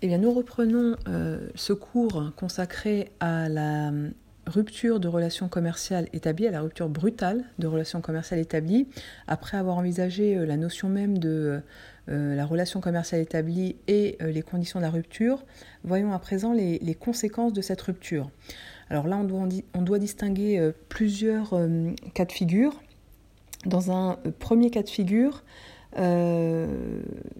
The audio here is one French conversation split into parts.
Eh bien, nous reprenons ce cours consacré à la rupture de relations commerciales établies, à la rupture brutale de relations commerciales établies, après avoir envisagé la notion même de la relation commerciale établie et les conditions de la rupture, voyons à présent les, conséquences de cette rupture. Alors là, on doit, on doit distinguer plusieurs cas de figure. Dans un premier cas de figure, nous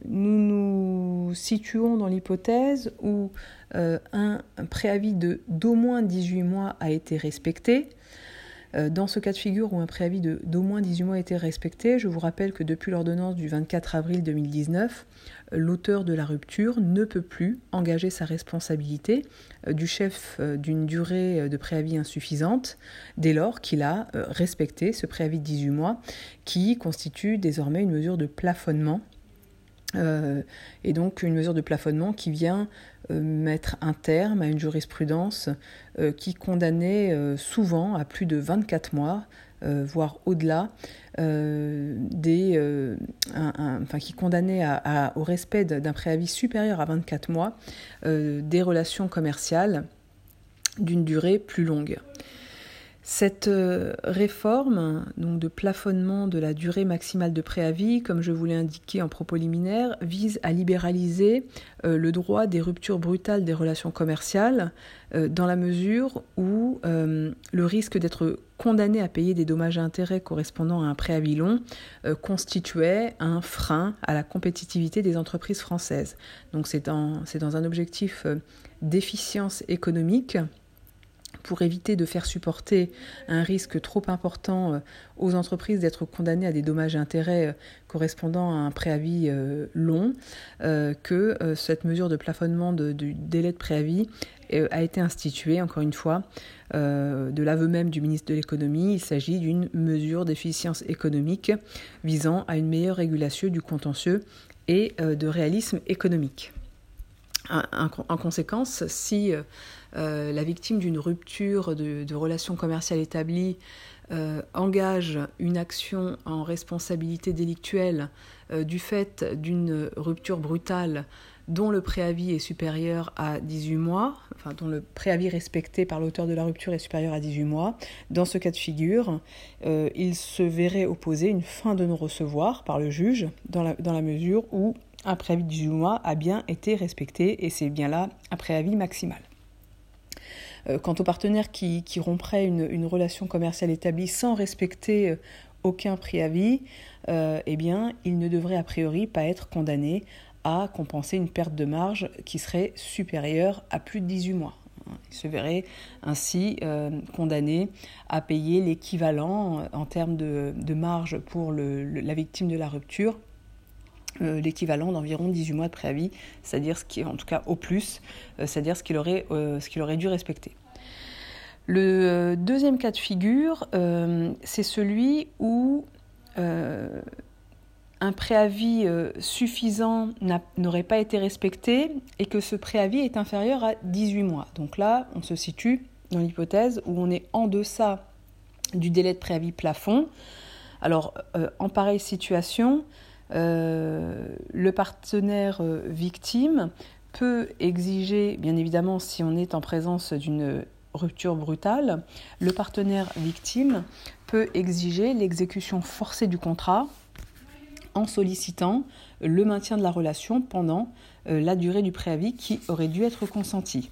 nous situons dans l'hypothèse où euh, un, préavis de d'au moins 18 mois a été respecté. Euh, dans ce cas de figure où un préavis d'au moins 18 mois a été respecté, je vous rappelle que depuis l'ordonnance du 24 avril 2019, l'auteur de la rupture ne peut plus engager sa responsabilité euh, du chef d'une durée de préavis insuffisante dès lors qu'il a respecté ce préavis de 18 mois qui constitue désormais une mesure de plafonnement euh, et donc une mesure de plafonnement qui vient euh, mettre un terme à une jurisprudence euh, qui condamnait souvent à plus de 24 mois, voire au-delà, des, enfin, qui condamnait au respect d'un préavis supérieur à 24 mois des relations commerciales d'une durée plus longue. Cette euh, réforme donc de plafonnement de la durée maximale de préavis, comme je vous l'ai indiqué en propos liminaire, vise à libéraliser euh, le droit des ruptures brutales des relations commerciales euh, dans la mesure où le risque d'être condamné à payer des dommages et intérêts correspondant à un préavis long constituait un frein à la compétitivité des entreprises françaises. Donc c'est dans un objectif d'efficience économique pour éviter de faire supporter un risque trop important euh, aux entreprises d'être condamnées à des dommages et intérêts euh, correspondant à un préavis euh, long, que cette mesure de plafonnement du délai de préavis a été instituée, encore une fois, de l'aveu même du ministre de l'économie. Il s'agit d'une mesure d'efficience économique visant à une meilleure régulation du contentieux et de réalisme économique. En conséquence, si euh, la victime d'une rupture de, relations commerciales établies euh, engage une action en responsabilité délictuelle euh, du fait d'une rupture brutale dont le préavis est supérieur à 18 mois, enfin dont le préavis respecté par l'auteur de la rupture est supérieur à 18 mois, dans ce cas de figure, il se verrait opposer une fin de non-recevoir par le juge dans la mesure où un préavis de 18 mois a bien été respecté et c'est bien là un préavis maximal. Euh, quant aux partenaires qui, qui une, relation commerciale établie sans respecter euh, aucun préavis, euh, eh bien, ne devraient a priori pas être condamnés à compenser une perte de marge qui serait supérieure à plus de 18 mois. Ils se verraient ainsi condamnés à payer l'équivalent en termes de, marge pour la victime de la rupture l'équivalent d'environ 18 mois de préavis, c'est-à-dire ce qui en tout cas au plus, c'est-à-dire ce qu'il aurait, qu'il aurait dû respecter. Le euh, deuxième cas de figure, euh, c'est celui où euh, un préavis suffisant n'aurait pas été respecté et que ce préavis est inférieur à 18 mois. Donc là, on se situe dans l'hypothèse où on est en deçà du délai de préavis plafond. Alors, en pareille situation, le partenaire victime peut exiger, bien évidemment, si on est en présence d'une rupture brutale, le partenaire victime peut exiger l'exécution forcée du contrat en sollicitant le maintien de la relation pendant euh, la durée du préavis qui aurait dû être consenti.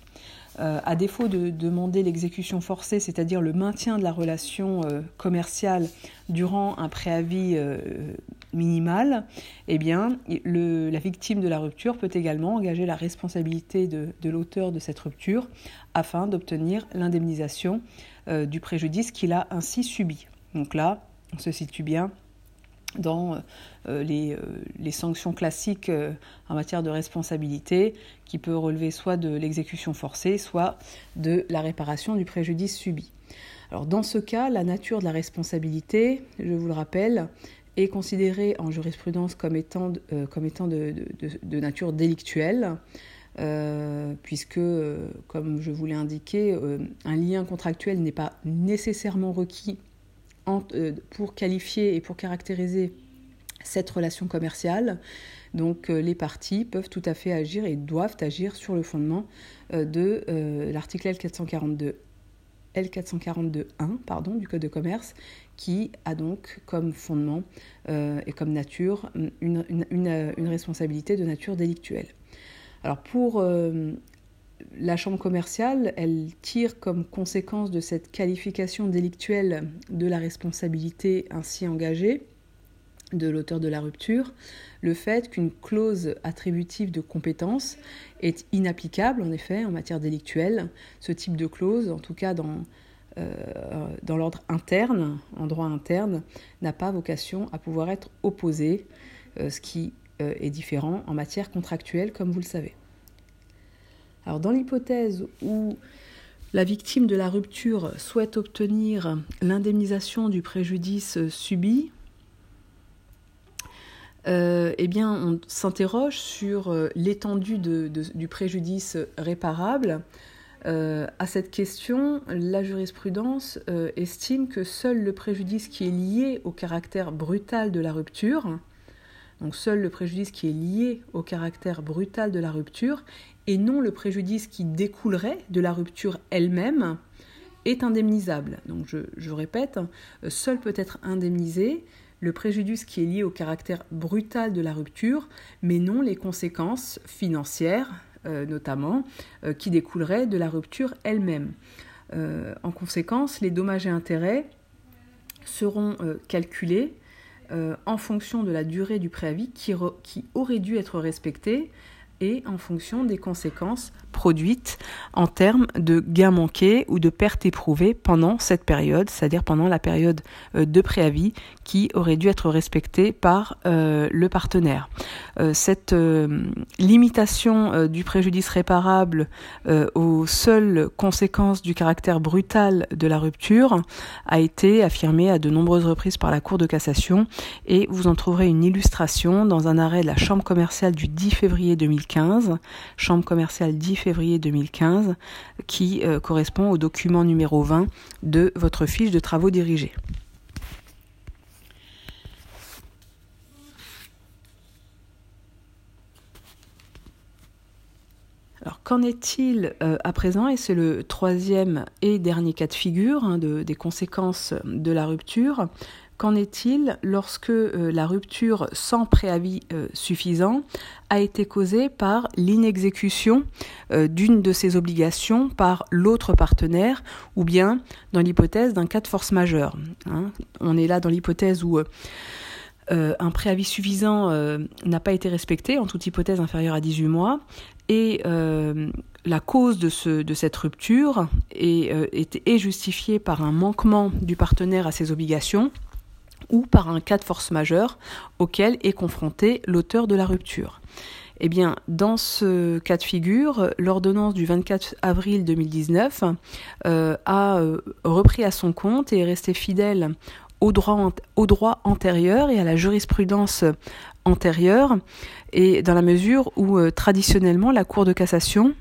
Euh, à défaut de demander l'exécution forcée, c'est-à-dire le maintien de la relation euh, commerciale durant un préavis minimal, eh bien, la victime de la rupture peut également engager la responsabilité de, l'auteur de cette rupture afin d'obtenir l'indemnisation euh, du préjudice qu'il a ainsi subi. Donc là, on se situe bien dans euh, euh, les, sanctions classiques en matière de responsabilité qui peut relever soit de l'exécution forcée, soit de la réparation du préjudice subi. Alors dans ce cas, la nature de la responsabilité, je vous le rappelle, est considéré en jurisprudence comme étant, euh, de, nature délictuelle, euh, puisque, euh, comme je vous l'ai indiqué, un lien contractuel n'est pas nécessairement requis pour qualifier et pour caractériser cette relation commerciale. Donc les parties peuvent tout à fait agir et doivent agir sur le fondement de l'article L442 L442.1 pardon, du Code de commerce, qui a donc comme fondement et comme nature une, une, responsabilité de nature délictuelle. Alors pour la Chambre commerciale, elle tire comme conséquence de cette qualification délictuelle de la responsabilité ainsi engagée de l'auteur de la rupture, le fait qu'une clause attributive de compétence est inapplicable en effet en matière délictuelle. Ce type de clause, en tout cas dans, euh, l'ordre interne, en droit interne, n'a pas vocation à pouvoir être opposée, euh, ce qui euh, est différent en matière contractuelle comme vous le savez. Dans l'hypothèse où la victime de la rupture souhaite obtenir l'indemnisation du préjudice subi, euh, eh bien, on s'interroge sur euh, l'étendue du préjudice réparable. Euh, à cette question, la jurisprudence estime que seul le préjudice qui est lié au caractère brutal de la rupture, donc seul le préjudice qui est lié au caractère brutal de la rupture, et non le préjudice qui découlerait de la rupture elle-même, est indemnisable. Donc je, répète, seul peut être indemnisé le préjudice qui est lié au caractère brutal de la rupture, mais non les conséquences financières, euh, notamment, euh, qui découleraient de la rupture elle-même. Euh, en conséquence, les dommages et intérêts seront calculés en fonction de la durée du préavis qui, qui aurait dû être respectée et en fonction des conséquences produites en termes de gains manqués ou de pertes éprouvées pendant cette période, c'est-à-dire pendant la période euh, de préavis qui aurait dû être respectée par euh, le partenaire. Euh, cette limitation du préjudice réparable aux seules conséquences du caractère brutal de la rupture a été affirmée à de nombreuses reprises par la Cour de cassation et vous en trouverez une illustration dans un arrêt de la Chambre commerciale du 10 février 2015, Chambre commerciale 10 février 2015, qui euh, correspond au document numéro 20 de votre fiche de travaux dirigés. Alors qu'en est-il euh, à présent? Et c'est le troisième et dernier cas de figure hein, des conséquences de la rupture. Qu'en est-il lorsque euh, la rupture sans préavis euh, suffisant a été causée par l'inexécution euh, d'une de ses obligations par l'autre partenaire ou bien dans l'hypothèse d'un cas de force majeure hein? On est là dans l'hypothèse où un préavis suffisant n'a pas été respecté, en toute hypothèse inférieure à 18 mois, et la cause de, ce, de cette rupture est justifiée par un manquement du partenaire à ses obligations ou par un cas de force majeure auquel est confronté l'auteur de la rupture. Eh bien, dans ce cas de figure, l'ordonnance du 24 avril 2019 euh, a euh, repris à son compte et est restée fidèle au droit, au antérieur et à la jurisprudence antérieure, et dans la mesure où euh, traditionnellement la Cour de cassation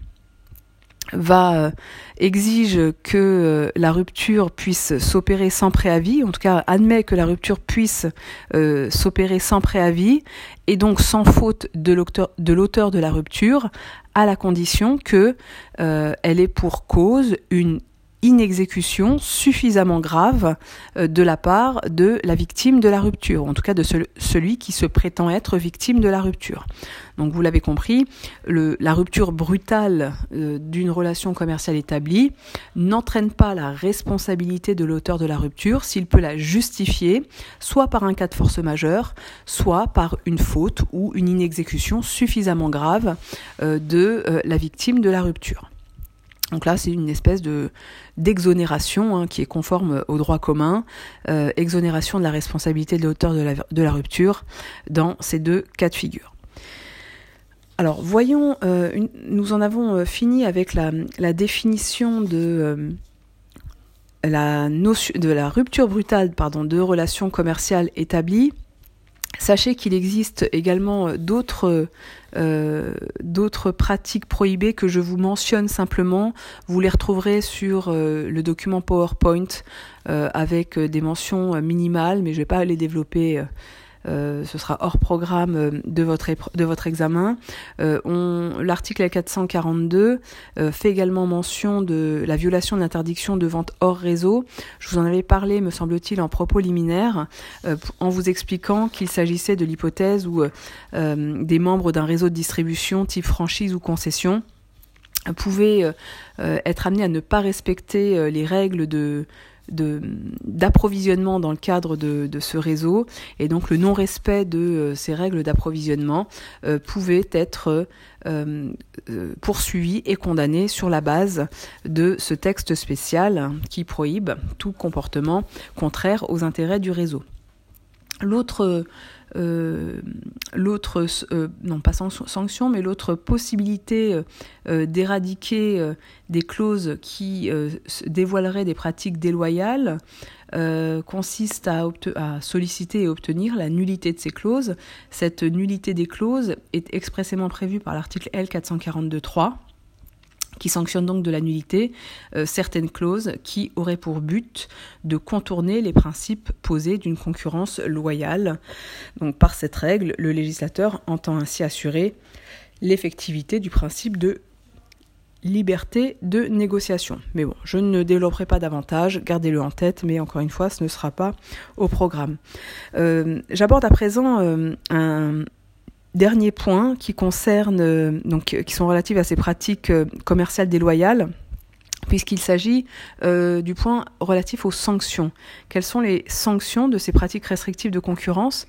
va euh, exige que euh, la rupture puisse s'opérer sans préavis, en tout cas admet que la rupture puisse euh, s'opérer sans préavis et donc sans faute de l'auteur de la rupture, à la condition que elle ait pour cause une inexécution suffisamment grave euh, de la part de la victime de la rupture, en tout cas de celui qui se prétend être victime de la rupture. Donc vous l'avez compris, la rupture brutale euh, d'une relation commerciale établie n'entraîne pas la responsabilité de l'auteur de la rupture s'il peut la justifier, soit par un cas de force majeure, soit par une faute ou une inexécution suffisamment grave euh, de la victime de la rupture. Donc là, c'est une espèce de d'exonération hein, qui est conforme au droit commun, euh, exonération de la responsabilité de l'auteur de la, rupture dans ces deux cas de figure. Alors voyons, euh, nous en avons euh, fini avec la, la définition de la notion de la rupture brutale pardon, de relations commerciales établies. Sachez qu'il existe également euh, d'autres euh, d'autres pratiques prohibées que je vous mentionne simplement. Vous les retrouverez sur euh, le document PowerPoint avec des mentions minimales, mais je ne vais pas les développer ce sera hors programme de votre, de votre examen. L'article 442 fait également mention de la violation de l'interdiction de vente hors réseau. Je vous en avais parlé, me semble-t-il, en propos liminaire, en vous expliquant qu'il s'agissait de l'hypothèse où des membres d'un réseau de distribution type franchise ou concession pouvaient euh, euh, être amenés à ne pas respecter euh, les règles de d'approvisionnement dans le cadre de, ce réseau et donc le non-respect de ces règles d'approvisionnement pouvait être poursuivi et condamné sur la base de ce texte spécial qui prohibe tout comportement contraire aux intérêts du réseau. L'autre euh, l'autre, euh, non pas sanction, mais l'autre possibilité euh, d'éradiquer des clauses qui dévoileraient des pratiques déloyales consiste à, à, solliciter et obtenir la nullité de ces clauses. Cette nullité des clauses est expressément prévue par l'article L442.3 qui sanctionne donc de la nullité euh, certaines clauses qui auraient pour but de contourner les principes posés d'une concurrence loyale. Donc par cette règle, le législateur entend ainsi assurer l'effectivité du principe de liberté de négociation. Mais bon, je ne développerai pas davantage, gardez-le en tête, mais encore une fois, ce ne sera pas au programme. Euh, j'aborde à présent euh, un, Dernier point qui concerne, euh, donc, qui sont relatifs à ces pratiques euh, commerciales déloyales, puisqu'il s'agit euh, du point relatif aux sanctions. Quelles sont les sanctions de ces pratiques restrictives de concurrence,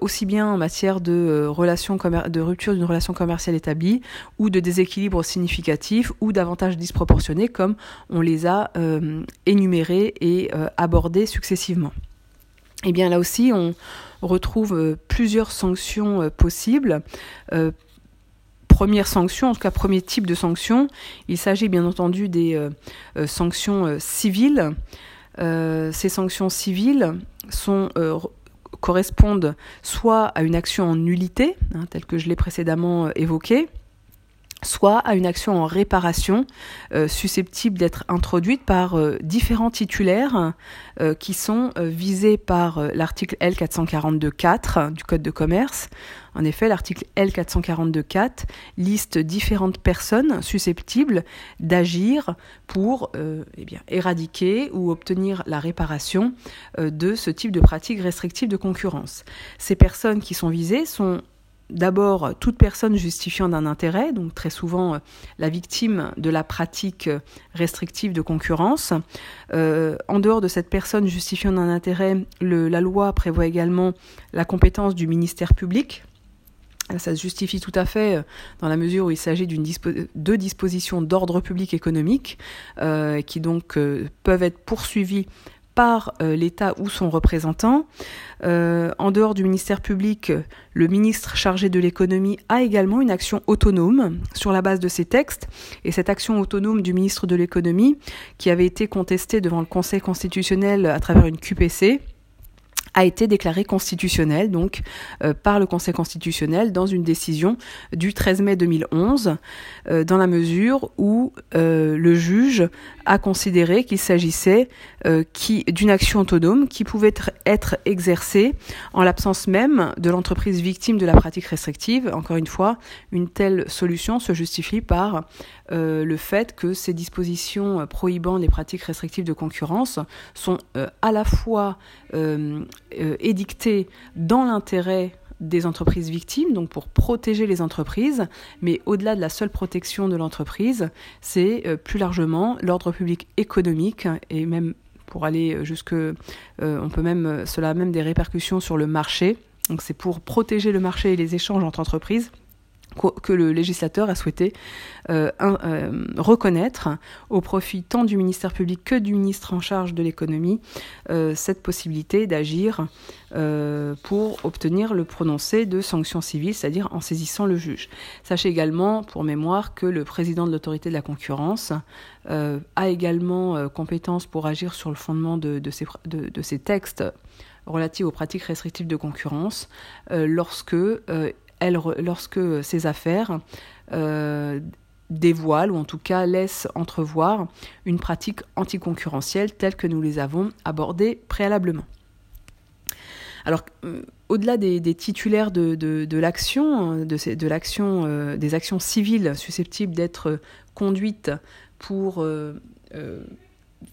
aussi bien en matière de, de rupture d'une relation commerciale établie, ou de déséquilibre significatif, ou d'avantages disproportionnés, comme on les a énumérés et abordés successivement? Eh bien là aussi, on, retrouve euh, plusieurs sanctions euh, possibles. Euh, première sanction, en tout cas premier type de sanction, il s'agit bien entendu des sanctions civiles. ces sanctions civiles correspondent soit à une action en nullité, hein, telle que je l'ai précédemment évoquée, soit à une action en réparation euh, susceptible d'être introduite par euh, différents titulaires euh, qui sont visés par l'article L442.4 du Code de commerce. En effet, l'article L442.4 liste différentes personnes susceptibles d'agir pour eh éradiquer ou obtenir la réparation de ce type de pratique restrictive de concurrence. Ces personnes qui sont visées sont d'abord toute personne justifiant d'un intérêt, donc très souvent euh, la victime de la pratique euh, restrictive de concurrence. Euh, en dehors de cette personne justifiant d'un intérêt, la loi prévoit également la compétence du ministère public. Ça se justifie tout à fait dans la mesure où il s'agit d'une de dispositions d'ordre public économique qui donc peuvent être poursuivies par euh, l'État ou son représentant. Euh, en dehors du ministère public, le ministre chargé de l'économie a également une action autonome sur la base de ces textes. Et cette action autonome du ministre de l'économie, qui avait été contestée devant le Conseil constitutionnel à travers une QPC, a été déclaré constitutionnel donc euh, par le Conseil constitutionnel dans une décision du 13 mai 2011 euh, dans la mesure où le juge a considéré qu'il s'agissait qui d'une action autonome qui pouvait être, exercée en l'absence même de l'entreprise victime de la pratique restrictive. Encore une fois, une telle solution se justifie par le fait que ces dispositions prohibant les pratiques restrictives de concurrence sont à la fois euh, édicté dans l'intérêt des entreprises victimes, donc pour protéger les entreprises, mais au-delà de la seule protection de l'entreprise, c'est euh, plus largement l'ordre public économique et même pour aller jusque, euh, on peut même, cela a même des répercussions sur le marché. Donc c'est pour protéger le marché et les échanges entre entreprises que le législateur a souhaité euh, euh, reconnaître au profit tant du ministère public que du ministre en charge de l'économie euh, cette possibilité d'agir pour obtenir le prononcé de sanctions civiles, c'est-à-dire en saisissant le juge. Sachez également, pour mémoire, que le président de l'autorité de la concurrence a également compétence pour agir sur le fondement de, ces, de ces, textes relatifs aux pratiques restrictives de concurrence lorsque lorsque ces affaires euh, dévoilent ou en tout cas laissent entrevoir une pratique anticoncurrentielle telle que nous les avons abordées préalablement. Alors, au-delà des, titulaires de, l'action, de l'action, des actions civiles susceptibles d'être conduites pour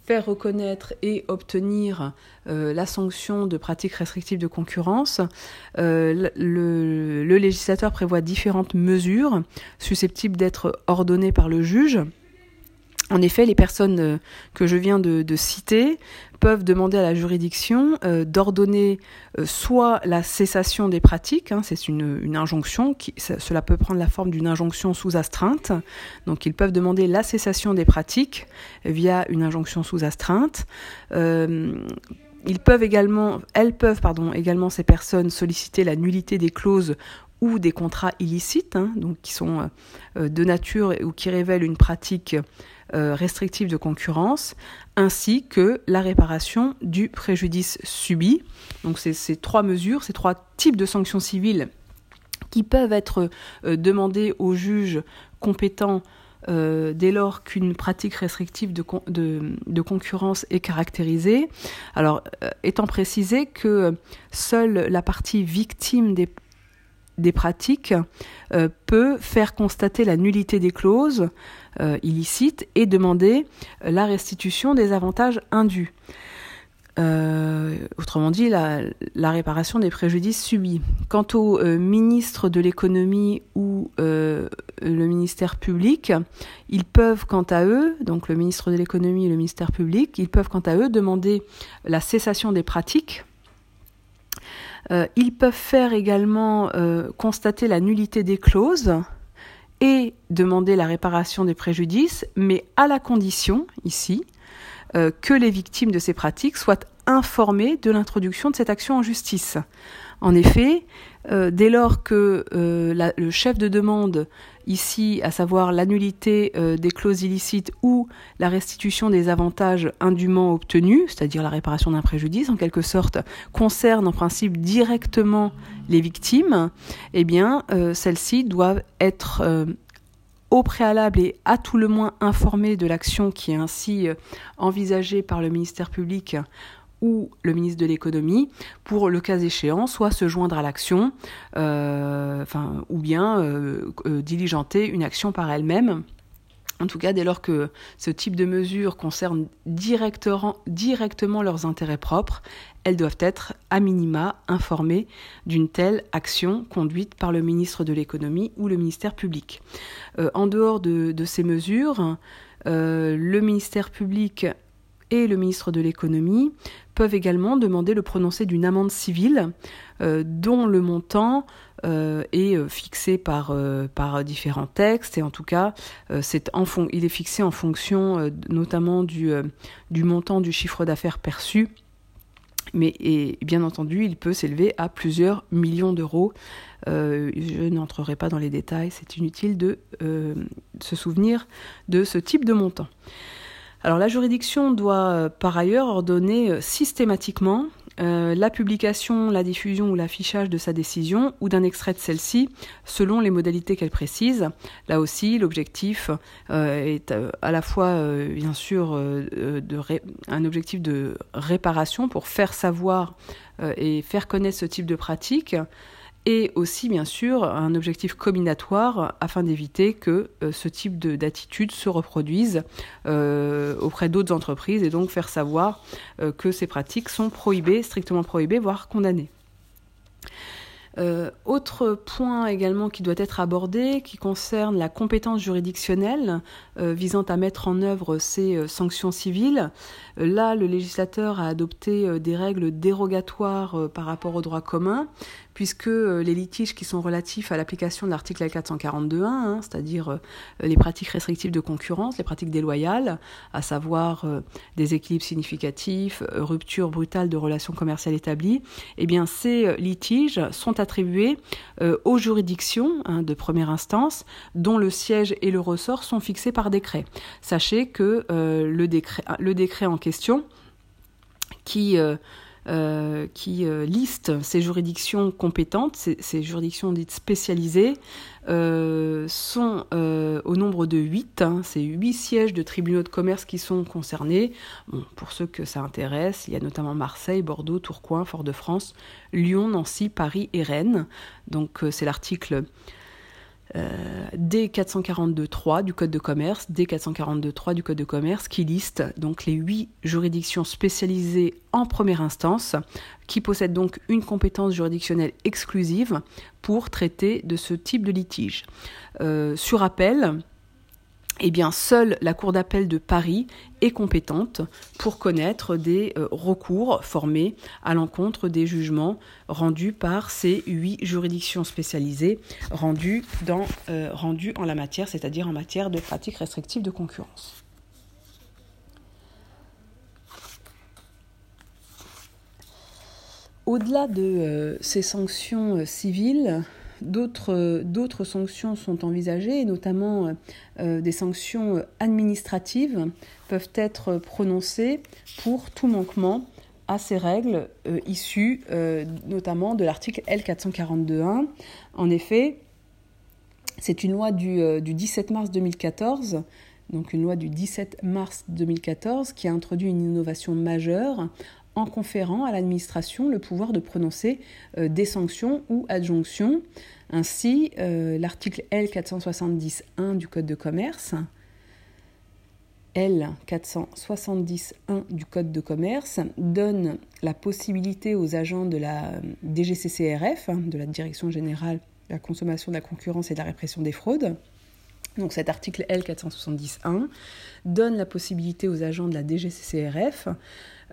faire reconnaître et obtenir euh, la sanction de pratiques restrictives de concurrence, euh, le, le, législateur prévoit différentes mesures susceptibles d'être ordonnées par le juge. En effet, les personnes euh, que je viens de, citer peuvent demander à la juridiction euh, d'ordonner euh, soit la cessation des pratiques, hein, c'est une, injonction, cela peut prendre la forme d'une injonction sous astreinte, donc ils peuvent demander la cessation des pratiques via une injonction sous astreinte. ils peuvent également, elles peuvent, pardon, également ces personnes solliciter la nullité des clauses ou des contrats illicites, hein, donc qui sont de nature ou qui révèlent une pratique restrictive de concurrence, ainsi que la réparation du préjudice subi. Donc ces trois mesures, ces trois types de sanctions civiles qui peuvent être euh, demandées aux juges compétents euh, dès lors qu'une pratique restrictive de, concurrence est caractérisée. Alors, étant précisé que seule la partie victime des, des pratiques peut faire constater la nullité des clauses euh, illicite et demander la restitution des avantages indus. Euh, autrement dit, la, réparation des préjudices subis. Quant au euh, ministre de l'économie ou le ministère public, ils peuvent quant à eux, donc le ministre de l'économie et le ministère public, ils peuvent quant à eux demander la cessation des pratiques. Ils peuvent faire également constater la nullité des clauses et demander la réparation des préjudices, mais à la condition, ici, euh, que les victimes de ces pratiques soient informées de l'introduction de cette action en justice. En effet, euh, dès lors que euh, le chef de demande, ici, à savoir l'annulité des clauses illicites ou la restitution des avantages indûment obtenus, c'est-à-dire la réparation d'un préjudice, en quelque sorte, concerne en principe directement les victimes, eh bien, celles-ci doivent être au préalable et à tout le moins informées de l'action qui est ainsi envisagée par le ministère public ou le ministre de l'économie pour le cas échéant soit se joindre à l'action euh, ou bien euh, euh, diligenter une action par elle-même. En tout cas, dès lors que ce type de mesures concerne directement, leurs intérêts propres, elles doivent être à minima informées d'une telle action conduite par le ministre de l'économie ou le ministère public. en dehors de, de ces mesures, le ministère public et le ministre de l'économie peuvent également demander le prononcé d'une amende civile euh, dont le montant euh, est euh, fixé par, par différents textes. Et en tout cas c'est en il est fixé en fonction notamment du, du montant du chiffre d'affaires perçu. Mais et, bien entendu il peut s'élever à plusieurs millions d'euros. Je n'entrerai pas dans les détails. C'est inutile de se souvenir de ce type de montant alors la juridiction doit euh, par ailleurs ordonner euh, systématiquement euh, la publication, la diffusion ou l'affichage de sa décision ou d'un extrait de celle-ci selon les modalités qu'elle précise. Là aussi, l'objectif est à la fois, bien sûr, un objectif de réparation pour faire savoir et faire connaître ce type de pratique, et aussi bien sûr un objectif combinatoire afin d'éviter que euh, ce type d'attitude se reproduise euh, auprès d'autres entreprises et donc faire savoir euh, que ces pratiques sont prohibées, strictement prohibées, voire condamnées. Autre point également qui doit être abordé, qui concerne la compétence juridictionnelle visant à mettre en œuvre ces sanctions civiles. là, le législateur a adopté des règles dérogatoires par rapport au droit commun, puisque les litiges qui sont relatifs à l'application de l'article 442.1, hein, c'est-à-dire les pratiques restrictives de concurrence, les pratiques déloyales, à savoir des équilibres significatifs, rupture brutale de relations commerciales établies, eh bien ces litiges sont attribués euh, aux juridictions hein, de première instance dont le siège et le ressort sont fixés par décret. Sachez que euh, le, décret, en question qui euh, qui liste ces juridictions compétentes, ces, juridictions dites spécialisées, sont au nombre de 8. Hein, c'est 8 sièges de tribunaux de commerce qui sont concernés. pour ceux que ça intéresse, il y a notamment Marseille, Bordeaux, Tourcoing, Fort-de-France, Lyon, Nancy, Paris et Rennes. Donc c'est l'article euh, D442.3 du Code de commerce, D442.3 du Code de commerce, qui liste donc les huit juridictions spécialisées en première instance, qui possèdent donc une compétence juridictionnelle exclusive pour traiter de ce type de litige. Euh, sur appel, eh bien, seule la Cour d'appel de Paris est compétente pour connaître des euh, recours formés à l'encontre des jugements rendus par ces huit juridictions spécialisées rendues, dans, euh, en la matière, c'est-à-dire en matière de pratiques restrictives de concurrence. Au-delà de euh, ces sanctions civiles, D'autres sanctions sont envisagées, notamment euh, des sanctions administratives peuvent être prononcées pour tout manquement à ces règles euh, issues euh, notamment de l'article L442.1. En effet, c'est une loi du, du 17 mars 2014 donc une loi du 17 mars 2014 qui a introduit une innovation majeure en conférant à l'administration le pouvoir de prononcer euh, des sanctions ou adjonctions. Ainsi, euh, l'article L470.1 du Code de commerce, L470.1 du Code de commerce, donne la possibilité aux agents de la DGCCRF, hein, de la Direction générale de la consommation, de la concurrence et de la répression des fraudes, donc cet article L470.1 donne la possibilité aux agents de la DGCCRF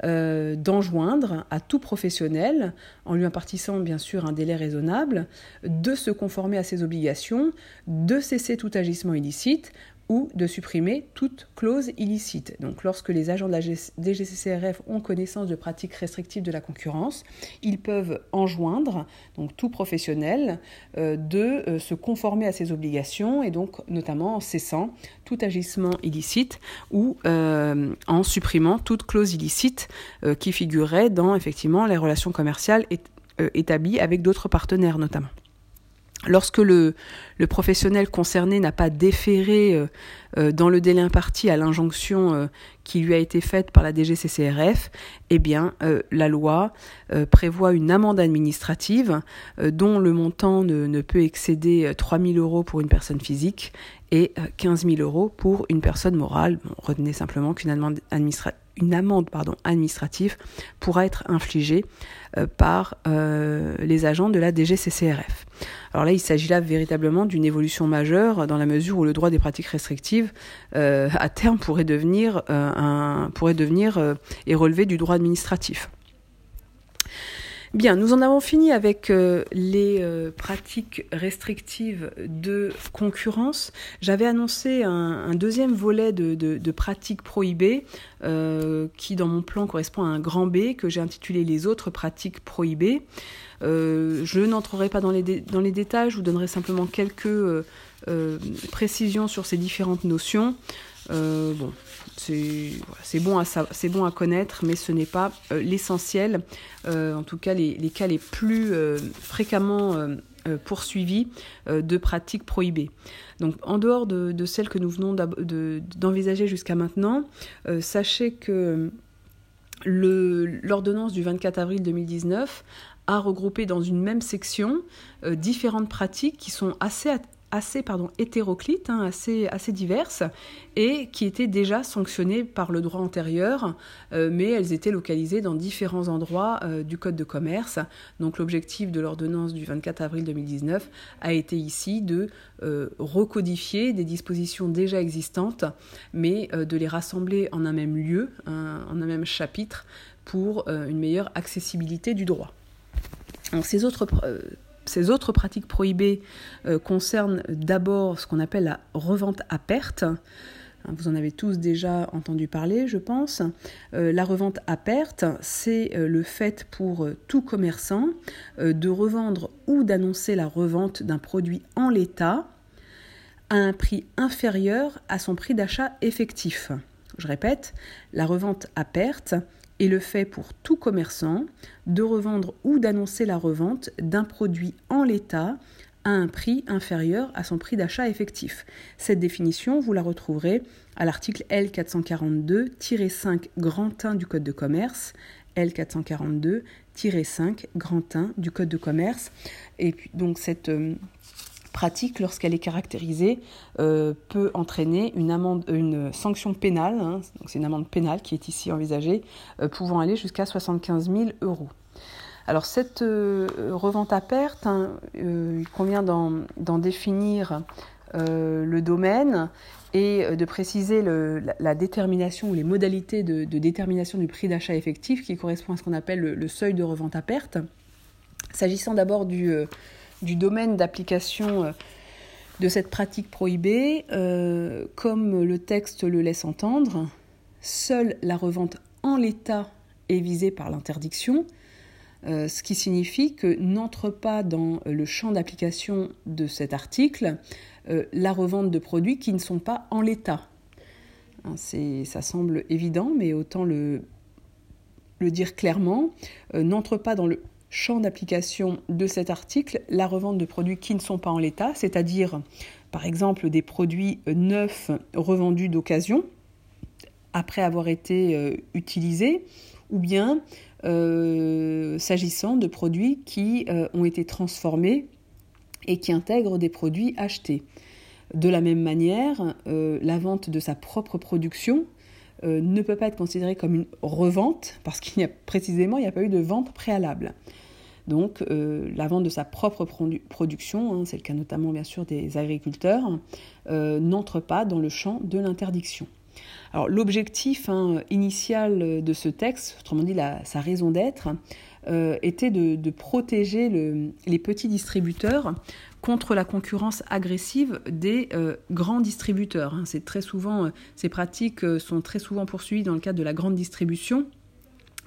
euh, d'enjoindre à tout professionnel, en lui impartissant bien sûr un délai raisonnable, de se conformer à ses obligations, de cesser tout agissement illicite ou de supprimer toute clause illicite. Donc lorsque les agents de la DGCCRF ont connaissance de pratiques restrictives de la concurrence, ils peuvent enjoindre tout professionnel euh, de euh, se conformer à ses obligations et donc notamment en cessant tout agissement illicite ou euh, en supprimant toute clause illicite qui figurait dans effectivement les relations commerciales établies avec d'autres partenaires notamment. Lorsque le, professionnel concerné n'a pas déféré euh, euh, dans le délai imparti à l'injonction euh, qui lui a été faite par la DGCCRF, eh bien, la loi prévoit une amende administrative dont le montant ne, peut excéder 3 000 euros pour une personne physique et 15 000 euros pour une personne morale. retenez simplement qu'une amende administrative une amende pardon, administrative pourra être infligée euh, par euh, les agents de la DGCCRF. Alors là, il s'agit là véritablement d'une évolution majeure dans la mesure où le droit des pratiques restrictives, euh, à terme, pourrait devenir, un, pourrait devenir et relever du droit administratif. Bien, nous en avons fini avec euh, les euh, pratiques restrictives de concurrence. J'avais annoncé un, deuxième volet de, pratiques prohibées euh, qui, dans mon plan, correspond à un grand B que j'ai intitulé Les autres pratiques prohibées. je n'entrerai pas dans les, dans les détails, je vous donnerai simplement quelques précisions sur ces différentes notions. Bon, c'est bon, à, bon à connaître, mais ce n'est pas euh, l'essentiel. Euh, en tout cas, les, cas les plus fréquemment poursuivis de pratiques prohibées. Donc, en dehors de, celles que nous venons d'envisager jusqu'à maintenant, sachez que l'ordonnance du 24 avril 2019 a regroupé dans une même section différentes pratiques qui sont assez assez pardon, hétéroclites, hein, assez, diverses, et qui étaient déjà sanctionnées par le droit antérieur, euh, mais elles étaient localisées dans différents endroits euh, du Code de commerce. Donc l'objectif de l'ordonnance du 24 avril 2019 a été ici de euh, recodifier des dispositions déjà existantes, mais de les rassembler en un même lieu, en un même chapitre, pour une meilleure accessibilité du droit. Ces autres ces autres pratiques prohibées euh, concernent d'abord ce qu'on appelle la revente à perte. Hein, vous en avez tous déjà entendu parler, je pense. Euh, la revente à perte, c'est euh, le fait pour tout commerçant de revendre ou d'annoncer la revente d'un produit en l'état à un prix inférieur à son prix d'achat effectif. Je répète, la revente à perte est le fait pour tout commerçant de revendre ou d'annoncer la revente d'un produit en l'état à un prix inférieur à son prix d'achat effectif. Cette définition, vous la retrouverez à l'article L442-5 grand 1 du Code de commerce, L442-5 grand 1 du Code de commerce. Et puis donc cette euh, pratique, lorsqu'elle est caractérisée, euh, peut entraîner une, amende, une sanction pénale, hein, donc c'est une amende pénale qui est ici envisagée, euh, pouvant aller jusqu'à 75 000 euros. Alors cette euh, revente à perte, hein, il convient d'en définir le domaine et de préciser la, détermination ou les modalités de, détermination du prix d'achat effectif qui correspond à ce qu'on appelle le, seuil de revente à perte. S'agissant d'abord du, du domaine d'application euh, de cette pratique prohibée, euh, comme le texte le laisse entendre, seule la revente en l'état est visée par l'interdiction, euh, ce qui signifie que n'entre pas dans le champ d'application de cet article la revente de produits qui ne sont pas en l'état. Hein, ça semble évident, mais autant le, le dire clairement, n'entre pas dans le champ d'application de cet article la revente de produits qui ne sont pas en l'état, c'est-à-dire par exemple des produits neufs revendus d'occasion après avoir été euh, utilisés, ou bien euh, s'agissant de produits qui euh, ont été transformés et qui intègrent des produits achetés. De la même manière, la vente de sa propre production ne peut pas être considérée comme une revente parce qu'il n'y a précisément il n'y a pas eu de vente préalable. Donc euh, la vente de sa propre production, hein, c'est le cas notamment bien sûr des agriculteurs, euh, n'entre pas dans le champ de l'interdiction. L'objectif hein, initial de ce texte, autrement dit sa raison d'être, euh, était de, protéger les petits distributeurs contre la concurrence agressive des grands distributeurs. Hein. Très souvent, ces pratiques sont très souvent poursuivies dans le cadre de la grande distribution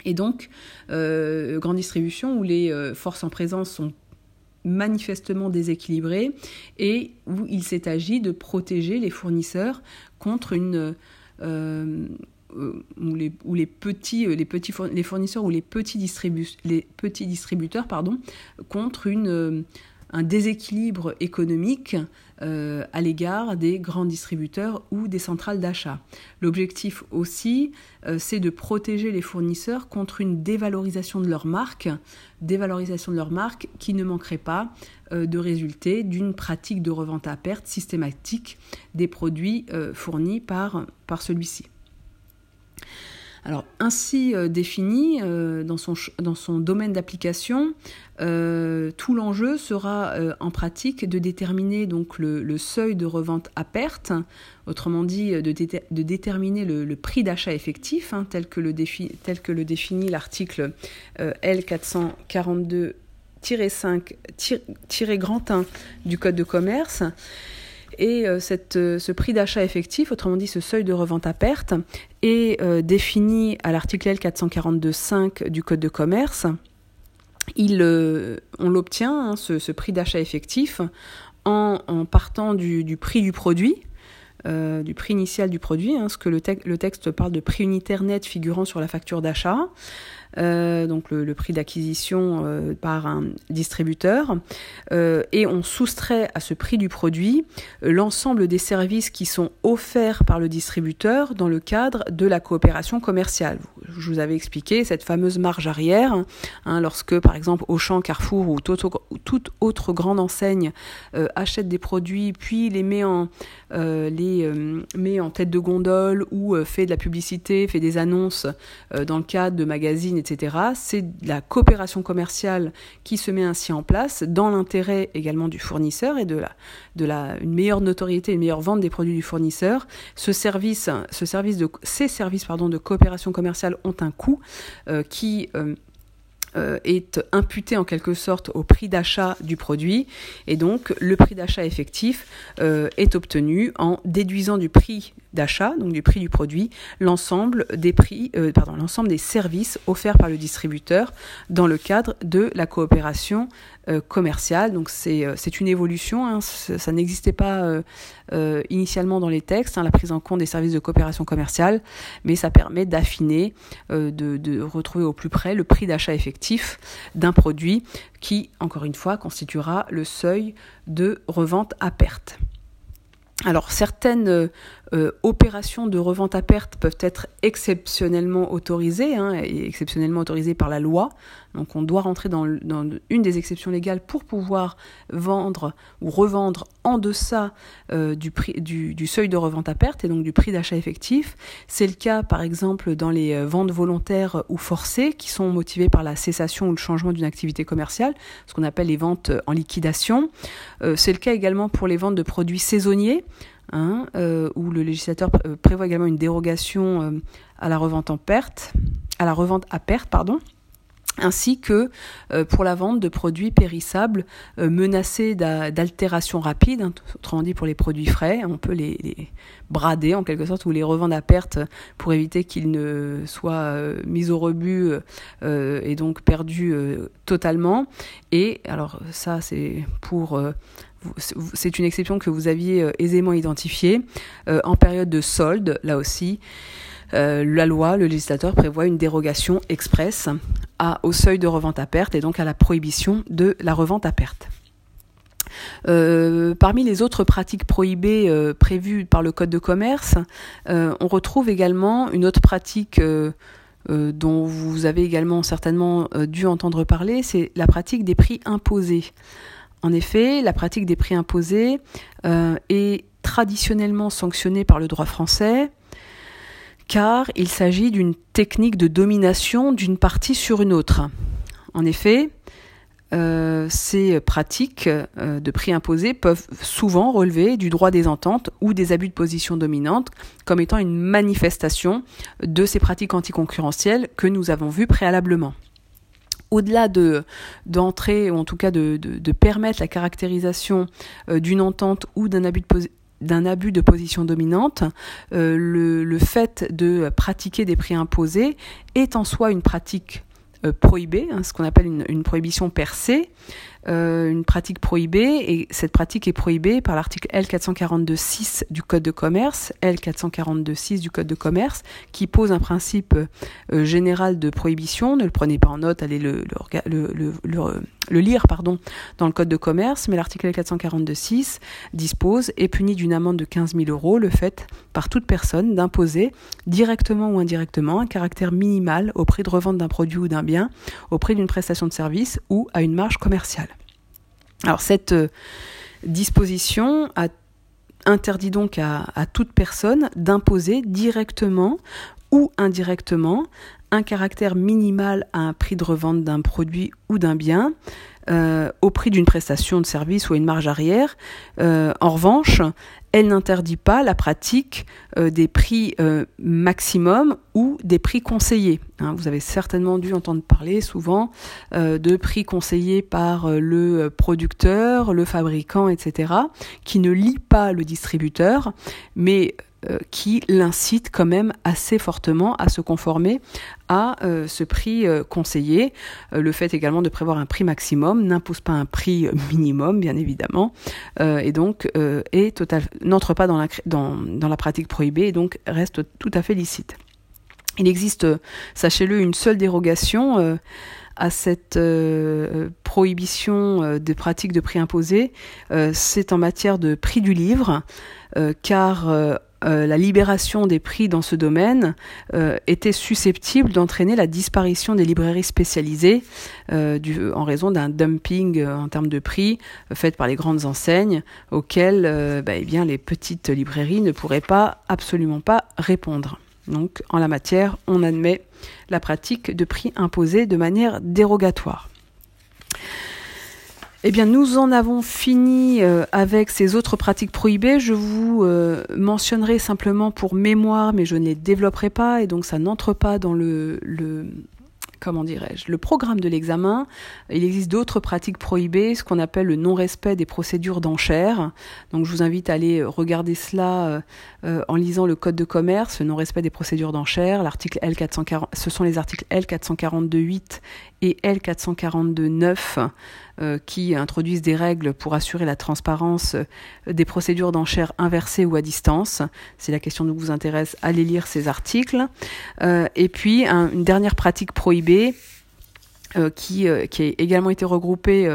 et donc, euh, grande distribution où les euh, forces en présence sont manifestement déséquilibrées et où il s'est agi de protéger les fournisseurs contre une... Euh, ou les, les, petits, les, petits, les fournisseurs ou les petits, les petits distributeurs pardon, contre une, un déséquilibre économique euh, à l'égard des grands distributeurs ou des centrales d'achat. L'objectif aussi, euh, c'est de protéger les fournisseurs contre une dévalorisation de leur marque, dévalorisation de leur marque qui ne manquerait pas euh, de résulter d'une pratique de revente à perte systématique des produits fournis par, par celui-ci. Alors ainsi euh, défini euh, dans, son, domaine d'application, euh, tout l'enjeu sera en pratique de déterminer donc le, seuil de revente à perte, autrement dit de, déterminer le, prix d'achat effectif hein, tel, que le définit l'article L442 5 1 du Code de commerce et euh, euh, ce prix d'achat effectif, autrement dit ce seuil de revente à perte, est euh, défini à l'article L442.5 du Code de commerce. On l'obtient, hein, ce, prix d'achat effectif, en, partant du, prix du produit, du prix initial du produit, hein, ce que le, texte parle de prix unitaire net figurant sur la facture d'achat, euh, donc le, prix d'acquisition euh, par un distributeur, euh, et on soustrait à ce prix du produit l'ensemble des services qui sont offerts par le distributeur dans le cadre de la coopération commerciale. Je vous avais expliqué cette fameuse marge arrière, hein, lorsque par exemple Auchan, Carrefour ou toute autre grande enseigne achète des produits puis les met en, les, met en tête de gondole ou fait de la publicité, fait des annonces dans le cadre de magazines, etc. C'est la coopération commerciale qui se met ainsi en place dans l'intérêt également du fournisseur et de la, de la, une meilleure notoriété, une meilleure vente des produits du fournisseur. Ce service, ce service de, ces services pardon, de coopération commerciale ont un coût euh, qui euh, euh, est imputé en quelque sorte au prix d'achat du produit. Et donc le prix d'achat effectif est obtenu en déduisant du prix d'achat, donc du prix du produit, l'ensemble des prix, euh, l'ensemble des services offerts par le distributeur dans le cadre de la coopération euh, commerciale. Donc c'est euh, une évolution, hein, ça n'existait pas initialement dans les textes, hein, la prise en compte des services de coopération commerciale, mais ça permet d'affiner, de retrouver au plus près le prix d'achat effectif d'un produit qui, encore une fois, constituera le seuil de revente à perte. Alors certaines euh, opérations de revente à perte peuvent être exceptionnellement autorisées, hein, et exceptionnellement autorisées par la loi. Donc on doit rentrer dans, une des exceptions légales pour pouvoir vendre ou revendre en deçà euh, du, seuil de revente à perte et donc du prix d'achat effectif. C'est le cas par exemple dans les euh, ventes volontaires ou forcées qui sont motivées par la cessation ou le changement d'une activité commerciale, ce qu'on appelle les ventes en liquidation. C'est le cas également pour les ventes de produits saisonniers. Hein, euh, où le législateur euh, prévoit également une dérogation euh, à la revente en perte, à la revente à perte, pardon ainsi que pour la vente de produits périssables menacés d'altération rapide, hein, autrement dit pour les produits frais, on peut les, brader en quelque sorte ou les revendre à perte pour éviter qu'ils ne soient mis au rebut et donc perdus totalement. Et alors ça c'est pour c'est une exception que vous aviez euh, aisément identifiée. Euh, en période de solde, là aussi, euh, la loi, le législateur prévoit une dérogation express à, au seuil de revente à perte et donc à la prohibition de la revente à perte. parmi les autres pratiques prohibées prévues par le Code de commerce, on retrouve également une autre pratique dont vous avez également certainement dû entendre parler, c'est la pratique des prix imposés. En effet, la pratique des prix imposés euh, est traditionnellement sanctionnée par le droit français car il s'agit d'une technique de domination d'une partie sur une autre. En effet, euh, ces pratiques euh, de prix imposés peuvent souvent relever du droit des ententes ou des abus de position dominante comme étant une manifestation de ces pratiques anticoncurrentielles que nous avons vues préalablement au-delà de d'entrer ou en tout cas de, permettre la caractérisation euh, d'une entente ou d'un abus de d'un abus de position dominante, euh, le, fait de pratiquer des prix imposés est en soi une pratique euh, prohibée, hein, ce qu'on appelle une, prohibition per se, euh, une pratique prohibée, et cette pratique est prohibée par l'article L442.6 du Code de commerce, L442.6 du Code de commerce, qui pose un principe euh, général de prohibition. Ne le prenez pas en note, allez le, le, le, le lire pardon, dans le Code de commerce, mais l'article L442.6 dispose et punit d'une amende de 15 000 euros le fait par toute personne d'imposer, directement ou indirectement, un caractère minimal au prix de revente d'un produit ou d'un bien, au prix d'une prestation de service ou à une marge commerciale. Alors cette euh, disposition interdit donc à, toute personne d'imposer directement ou indirectement un caractère minimal à un prix de revente d'un produit ou d'un bien euh, au prix d'une prestation de service ou une marge arrière. Euh, en revanche, elle n'interdit pas la pratique euh, des prix maximum ou des prix conseillés. Hein. vous avez certainement dû entendre parler souvent de prix conseillés par le producteur, le fabricant, etc., qui ne lie pas le distributeur, mais qui l'incite quand même assez fortement à se conformer à euh, ce prix euh, conseillé. le fait également de prévoir un prix maximum n'impose pas un prix minimum, bien évidemment, et donc n'entre pas dans la, dans, dans la pratique prohibée et donc reste tout à fait licite. Il existe, sachez-le, une seule dérogation à cette prohibition des pratiques de prix imposés, c'est en matière de prix du livre, car euh, la libération des prix dans ce domaine euh, était susceptible d'entraîner la disparition des librairies spécialisées euh, en raison d'un dumping en termes de prix fait par les grandes enseignes auxquelles bah, eh bien, les petites librairies ne pourraient pas absolument pas répondre. Donc en la matière, on admet la pratique de prix imposés de manière dérogatoire. Eh bien, nous en avons fini euh, avec ces autres pratiques prohibées. Je vous euh, mentionnerai simplement pour mémoire, mais je ne les développerai pas, et donc ça n'entre pas dans le, comment dirais-je, le programme de l'examen, il existe d'autres pratiques prohibées, ce qu'on appelle le non-respect des procédures d'enchères. Donc je vous invite à aller regarder cela euh, en lisant le code de commerce, le non-respect des procédures d'enchères, l'article L440, ce sont les articles L442.8 et L442.9 euh, qui introduisent des règles pour assurer la transparence des procédures d'enchères inversées ou à distance. Si la question vous intéresse, allez lire ces articles. et puis une dernière pratique prohibée euh, qui, euh, qui, a également été regroupé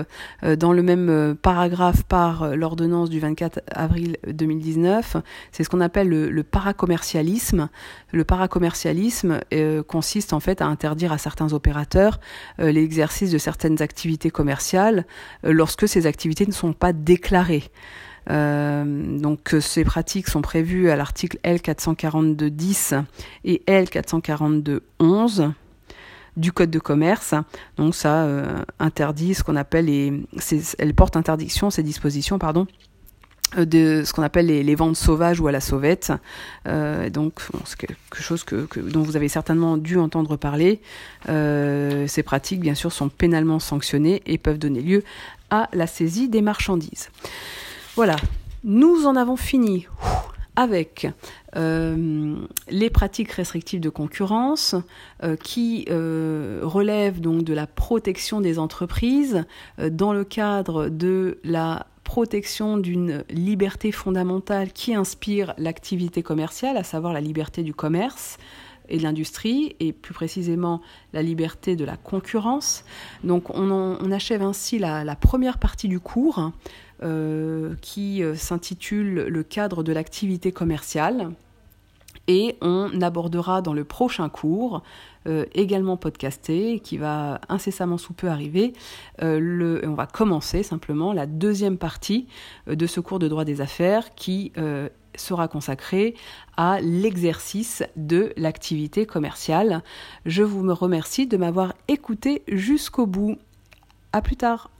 euh, dans le même paragraphe par l'ordonnance du 24 avril 2019. C'est ce qu'on appelle le, paracommercialisme. Le paracommercialisme consiste en fait à interdire à certains opérateurs l'exercice de certaines activités commerciales lorsque ces activités ne sont pas déclarées. donc ces pratiques sont prévues à l'article L442.10 et L442.11 du code de commerce. Donc ça euh, interdit ce qu'on appelle les, elle porte interdiction ces dispositions, pardon euh, de ce qu'on appelle les, ventes sauvages ou à la sauvette. Euh, donc, c'est quelque chose que, dont vous avez certainement dû entendre parler. ces pratiques, bien sûr, sont pénalement sanctionnées et peuvent donner lieu à la saisie des marchandises. Voilà, nous en avons fini avec euh, les pratiques restrictives de concurrence euh, qui euh, relèvent donc de la protection des entreprises dans le cadre de la protection d'une liberté fondamentale qui inspire l'activité commerciale, à savoir la liberté du commerce et de l'industrie, et plus précisément la liberté de la concurrence. Donc on, achève ainsi la, première partie du cours. Euh, qui euh, s'intitule Le cadre de l'activité commerciale. Et on abordera dans le prochain cours, euh, également podcasté, qui va incessamment sous peu arriver, on va commencer simplement la deuxième partie de ce cours de droit des affaires qui sera consacré à l'exercice de l'activité commerciale. Je vous remercie de m'avoir écouté jusqu'au bout. À plus tard.